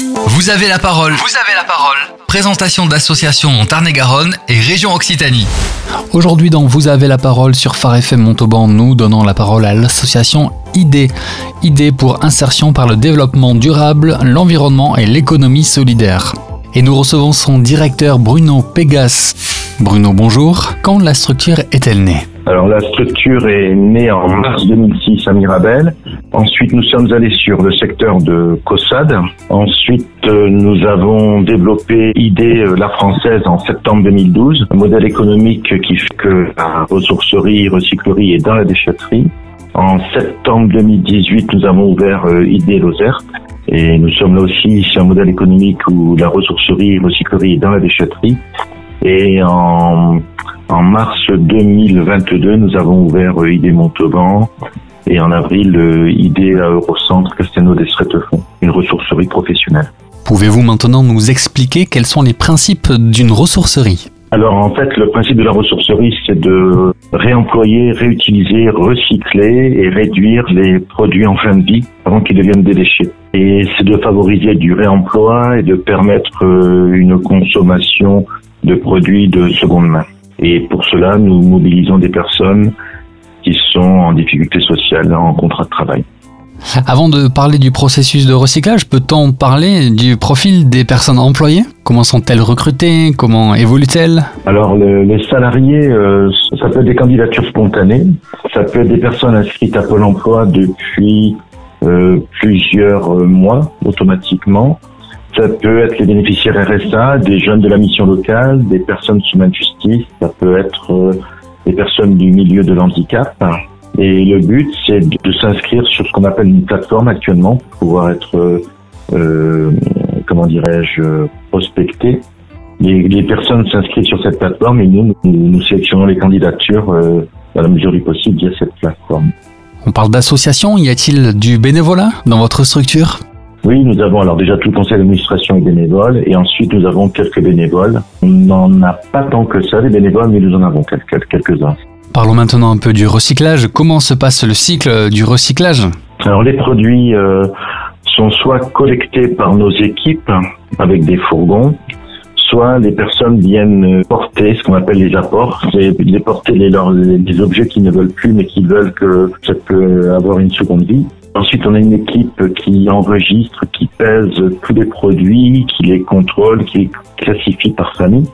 Vous avez la parole. Vous avez la parole. Présentation d'associations en Tarn-et-Garonne et région Occitanie. Aujourd'hui dans Vous avez la parole sur Phare FM Montauban, nous donnons la parole à l'association ID. ID pour insertion par le développement durable, l'environnement et l'économie solidaire. Et nous recevons son directeur Bruno Pégas. Bruno, bonjour. Quand la structure est-elle née? Alors la structure est née en mars 2006 à Mirabel. Ensuite, nous sommes allés sur le secteur de Cossade. Ensuite, euh, nous avons développé idée euh, la française en septembre 2012, un modèle économique qui fait que la ressourcerie, recyclerie est dans la déchetterie. En septembre 2018, nous avons ouvert euh, idée Lozerte. Et nous sommes là aussi sur un modèle économique où la ressourcerie, recyclerie est dans la déchetterie. Et en en mars 2022, nous avons ouvert ID Montauban et en avril, euh, ID à Eurocentre Castelnau des une ressourcerie professionnelle. Pouvez-vous maintenant nous expliquer quels sont les principes d'une ressourcerie? Alors en fait, le principe de la ressourcerie, c'est de réemployer, réutiliser, recycler et réduire les produits en fin de vie avant qu'ils deviennent des déchets. Et c'est de favoriser du réemploi et de permettre euh, une consommation de produits de seconde main. Et pour cela, nous mobilisons des personnes qui sont en difficulté sociale, en contrat de travail. Avant de parler du processus de recyclage, peut-on parler du profil des personnes employées? Comment sont-elles recrutées? Comment évoluent-elles? Alors, les salariés, euh, ça peut être des candidatures spontanées, ça peut être des personnes inscrites à Pôle emploi depuis euh, plusieurs euh, mois automatiquement. Ça peut être les bénéficiaires RSA, des jeunes de la mission locale, des personnes sous main de justice, ça peut être euh, des personnes du milieu de l'handicap. Et le but, c'est de, s'inscrire sur ce qu'on appelle une plateforme actuellement pour pouvoir être, euh, euh comment dirais-je, prospecté. Les, personnes s'inscrivent sur cette plateforme et nous, nous, sélectionnons les candidatures euh, dans la mesure du possible via cette plateforme. On parle d'association, y a-t-il du bénévolat dans votre structure? Oui, nous avons alors déjà tout le conseil d'administration est bénévole et ensuite nous avons quelques bénévoles. On n'en a pas tant que ça des bénévoles, mais nous en avons quelques, quelques-uns. Parlons maintenant un peu du recyclage. Comment se passe le cycle du recyclage? Alors les produits euh, sont soit collectés par nos équipes avec des fourgons, soit les personnes viennent porter ce qu'on appelle les apports, c'est les porter les, les, objets qui ne veulent plus mais qui veulent que ça peut avoir une seconde vie. Ensuite, on a une équipe qui enregistre, qui pèse tous les produits, qui les contrôle, qui les classifie par famille,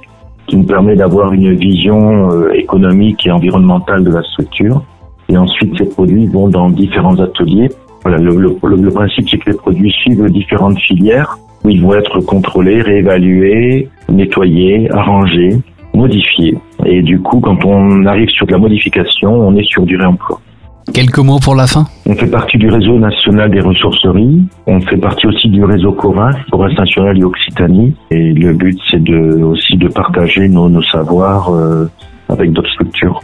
qui nous permet d'avoir une vision euh, économique et environnementale de la structure. Et ensuite, ces produits vont dans différents ateliers. Voilà, le, le, principe, c'est que les produits suivent différentes filières où ils vont être contrôlés, réévalués, nettoyés, arrangés, modifiés. Et du coup, quand on arrive sur de la modification, on est sur du réemploi. Quelques mots pour la fin? On fait partie du réseau national des ressourceries. On fait partie aussi du réseau CORAS, Coras national et Occitanie. Et le but, c'est de, aussi de partager nos, nos savoirs euh, avec d'autres structures.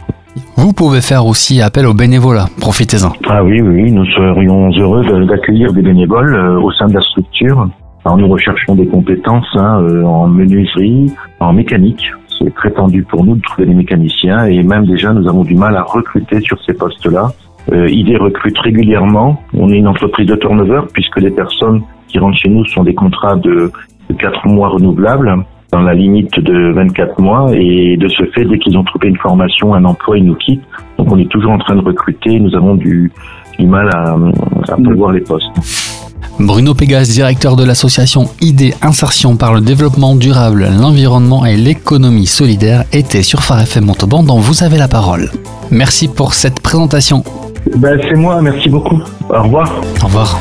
Vous pouvez faire aussi appel aux bénévolat. Profitez-en. Ah oui, oui, nous serions heureux d'accueillir des bénévoles euh, au sein de la structure. Alors nous recherchons des compétences hein, euh, en menuiserie, en mécanique. C'est très tendu pour nous de trouver des mécaniciens et même déjà nous avons du mal à recruter sur ces postes-là. Euh, ID recrute régulièrement. On est une entreprise de turnover puisque les personnes qui rentrent chez nous sont des contrats de, de 4 mois renouvelables dans la limite de 24 mois et de ce fait, dès qu'ils ont trouvé une formation, un emploi, ils nous quittent. Donc on est toujours en train de recruter. Nous avons du, mal à, pouvoir les postes. Bruno Pégas, directeur de l'association ID Insertion par le développement durable, l'environnement et l'économie solidaire, était sur Phare FM Montauban dont vous avez la parole. Merci pour cette présentation. Ben, c'est moi, merci beaucoup. Au revoir. Au revoir.